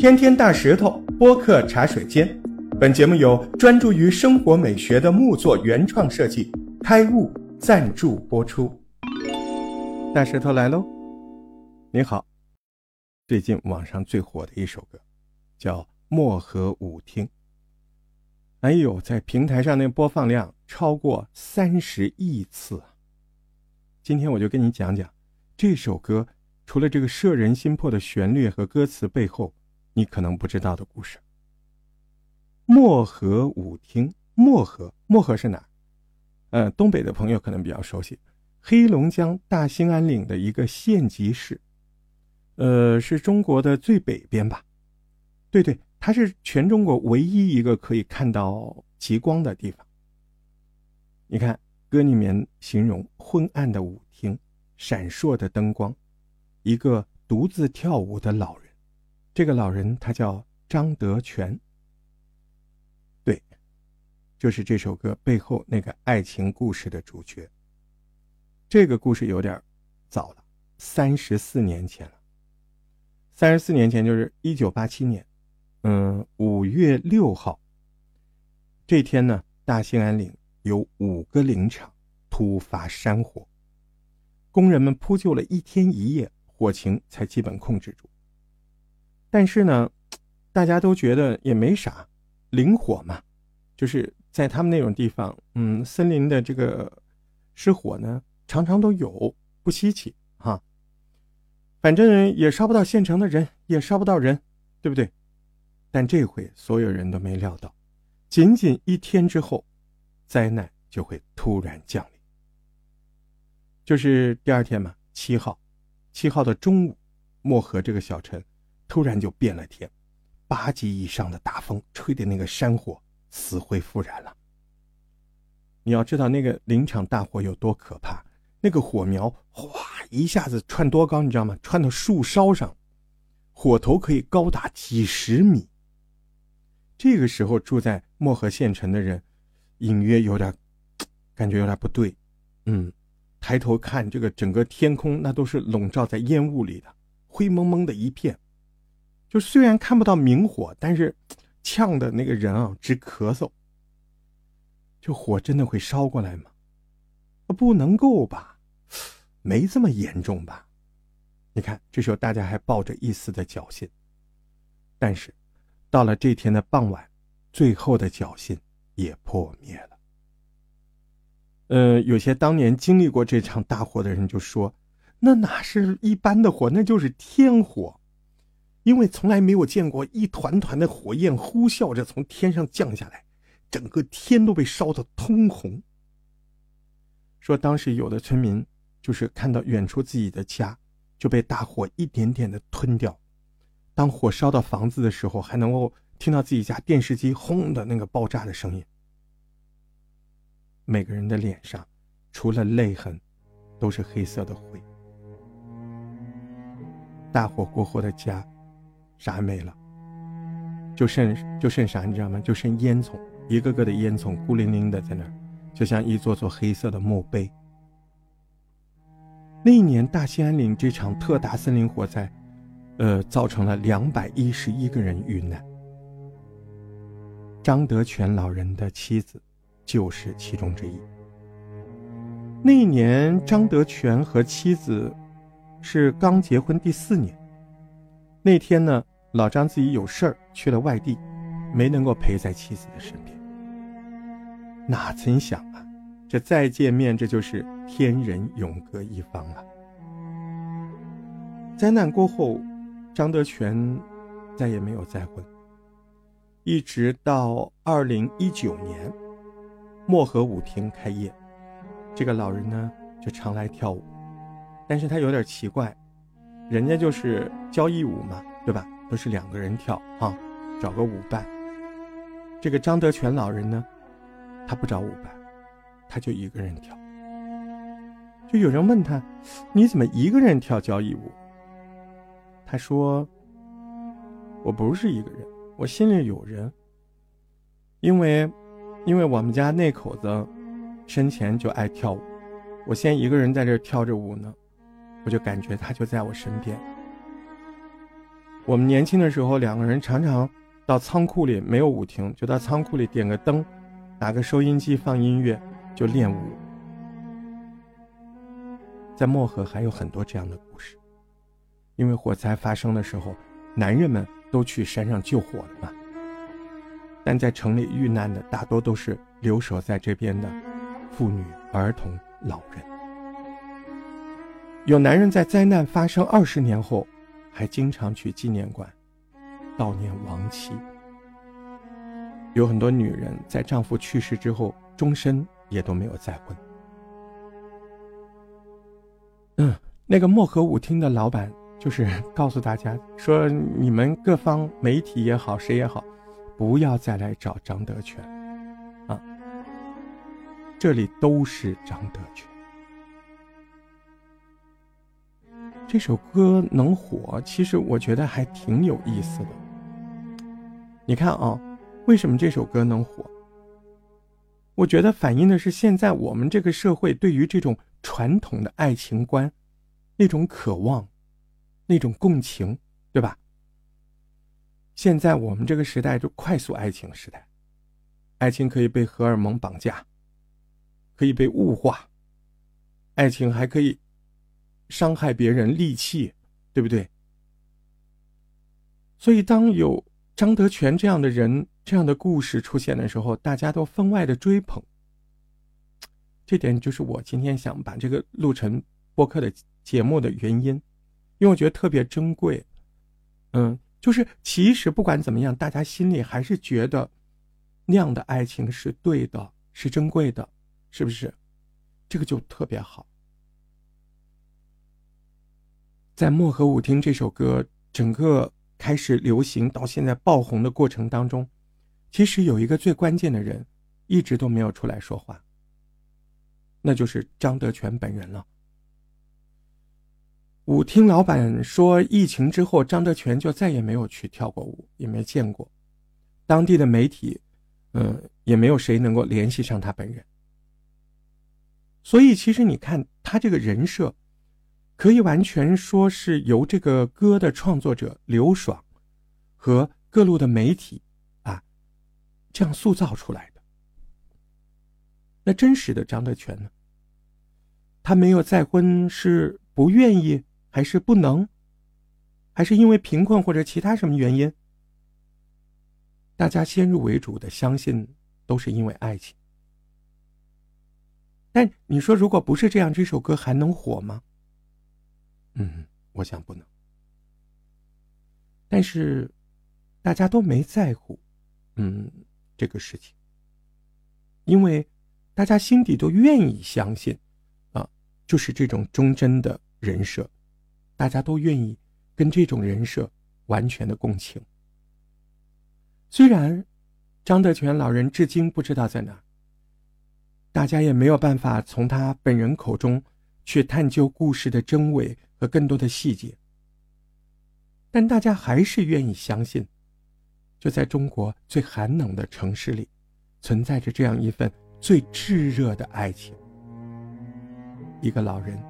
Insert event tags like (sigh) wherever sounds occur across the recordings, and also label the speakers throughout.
Speaker 1: 天天大石头播客茶水间，本节目由专注于生活美学的木作原创设计开悟赞助播出。大石头来喽！你好，最近网上最火的一首歌叫《漠河舞厅》，哎呦，在平台上那播放量超过三十亿次。今天我就跟你讲讲这首歌。除了这个摄人心魄的旋律和歌词背后，你可能不知道的故事。漠河舞厅，漠河，漠河是哪？呃，东北的朋友可能比较熟悉，黑龙江大兴安岭的一个县级市，呃，是中国的最北边吧？对对，它是全中国唯一一个可以看到极光的地方。你看歌里面形容昏暗的舞厅，闪烁的灯光。一个独自跳舞的老人，这个老人他叫张德全。对，就是这首歌背后那个爱情故事的主角。这个故事有点早了，三十四年前了。三十四年前就是一九八七年，嗯，五月六号这天呢，大兴安岭有五个林场突发山火，工人们扑救了一天一夜。火情才基本控制住，但是呢，大家都觉得也没啥，林火嘛，就是在他们那种地方，嗯，森林的这个失火呢，常常都有，不稀奇哈。反正也烧不到县城的人，也烧不到人，对不对？但这回所有人都没料到，仅仅一天之后，灾难就会突然降临。就是第二天嘛，七号。七号的中午，漠河这个小城突然就变了天，八级以上的大风吹的那个山火死灰复燃了。你要知道那个林场大火有多可怕，那个火苗哗一下子窜多高，你知道吗？窜到树梢上，火头可以高达几十米。这个时候住在漠河县城的人，隐约有点感觉有点不对，嗯。抬头看，这个整个天空那都是笼罩在烟雾里的，灰蒙蒙的一片。就虽然看不到明火，但是呛的那个人啊直咳嗽。这火真的会烧过来吗？不能够吧，没这么严重吧？你看，这时候大家还抱着一丝的侥幸。但是，到了这天的傍晚，最后的侥幸也破灭了。呃，有些当年经历过这场大火的人就说：“那哪是一般的火，那就是天火，因为从来没有见过一团团的火焰呼啸着从天上降下来，整个天都被烧得通红。”说当时有的村民就是看到远处自己的家就被大火一点点的吞掉，当火烧到房子的时候，还能够听到自己家电视机轰的那个爆炸的声音。每个人的脸上，除了泪痕，都是黑色的灰。大火过后的家，啥也没了，就剩就剩啥，你知道吗？就剩烟囱，一个个的烟囱孤零零的在那儿，就像一座座黑色的墓碑。那一年大兴安岭这场特大森林火灾，呃，造成了两百一十一个人遇难。张德全老人的妻子。就是其中之一。那一年，张德全和妻子是刚结婚第四年。那天呢，老张自己有事儿去了外地，没能够陪在妻子的身边。哪曾想啊，这再见面，这就是天人永隔一方啊！灾难过后，张德全再也没有再婚，一直到二零一九年。漠河舞厅开业，这个老人呢就常来跳舞，但是他有点奇怪，人家就是交谊舞嘛，对吧？都是两个人跳啊，找个舞伴。这个张德全老人呢，他不找舞伴，他就一个人跳。就有人问他，你怎么一个人跳交谊舞？他说，我不是一个人，我心里有人，因为。因为我们家那口子生前就爱跳舞，我现在一个人在这跳着舞呢，我就感觉他就在我身边。我们年轻的时候，两个人常常到仓库里，没有舞厅，就到仓库里点个灯，打个收音机放音乐，就练舞。在漠河还有很多这样的故事，因为火灾发生的时候，男人们都去山上救火了嘛。但在城里遇难的大多都是留守在这边的妇女、儿童、老人。有男人在灾难发生二十年后，还经常去纪念馆悼念亡妻。有很多女人在丈夫去世之后，终身也都没有再婚。嗯，那个漠河舞厅的老板就是 (laughs) 告诉大家说：“你们各方媒体也好，谁也好，不要再来找张德全，啊，这里都是张德全。”这首歌能火，其实我觉得还挺有意思的。你看啊，为什么这首歌能火？我觉得反映的是现在我们这个社会对于这种传统的爱情观，那种渴望，那种共情，对吧？现在我们这个时代就快速爱情时代，爱情可以被荷尔蒙绑架，可以被物化，爱情还可以。伤害别人利器，对不对？所以，当有张德全这样的人、这样的故事出现的时候，大家都分外的追捧。这点就是我今天想把这个录成播客的节目的原因，因为我觉得特别珍贵。嗯，就是其实不管怎么样，大家心里还是觉得那样的爱情是对的，是珍贵的，是不是？这个就特别好。在《漠河舞厅》这首歌整个开始流行到现在爆红的过程当中，其实有一个最关键的人，一直都没有出来说话。那就是张德全本人了。舞厅老板说，疫情之后，张德全就再也没有去跳过舞，也没见过。当地的媒体，嗯，也没有谁能够联系上他本人。所以，其实你看他这个人设。可以完全说是由这个歌的创作者刘爽和各路的媒体啊这样塑造出来的。那真实的张德全呢？他没有再婚是不愿意，还是不能，还是因为贫困或者其他什么原因？大家先入为主的相信都是因为爱情。但你说，如果不是这样，这首歌还能火吗？嗯，我想不能。但是，大家都没在乎，嗯，这个事情，因为大家心底都愿意相信，啊，就是这种忠贞的人设，大家都愿意跟这种人设完全的共情。虽然张德全老人至今不知道在哪，大家也没有办法从他本人口中去探究故事的真伪。和更多的细节，但大家还是愿意相信，就在中国最寒冷的城市里，存在着这样一份最炙热的爱情。一个老人，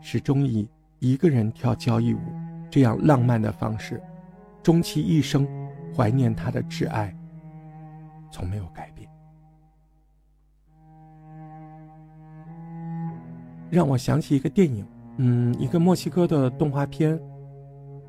Speaker 1: 始终以一个人跳交谊舞这样浪漫的方式，终其一生怀念他的挚爱，从没有改变。让我想起一个电影。嗯，一个墨西哥的动画片，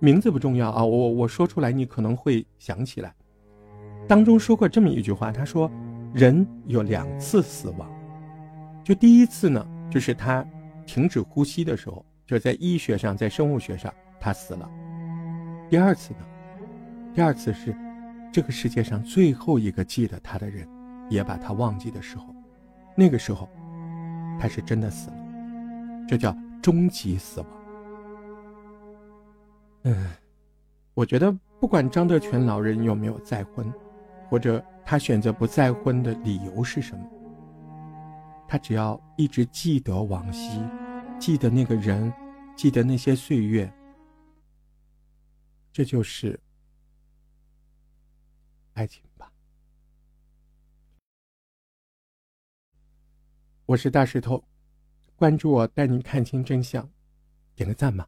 Speaker 1: 名字不重要啊，我我说出来你可能会想起来。当中说过这么一句话，他说：“人有两次死亡，就第一次呢，就是他停止呼吸的时候，就在医学上，在生物学上他死了。第二次呢，第二次是这个世界上最后一个记得他的人，也把他忘记的时候，那个时候他是真的死了，这叫。”终极死亡。嗯，我觉得不管张德全老人有没有再婚，或者他选择不再婚的理由是什么，他只要一直记得往昔，记得那个人，记得那些岁月，这就是爱情吧。我是大石头。关注我，带你看清真相，点个赞吧，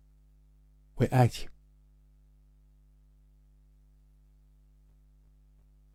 Speaker 1: 为爱情。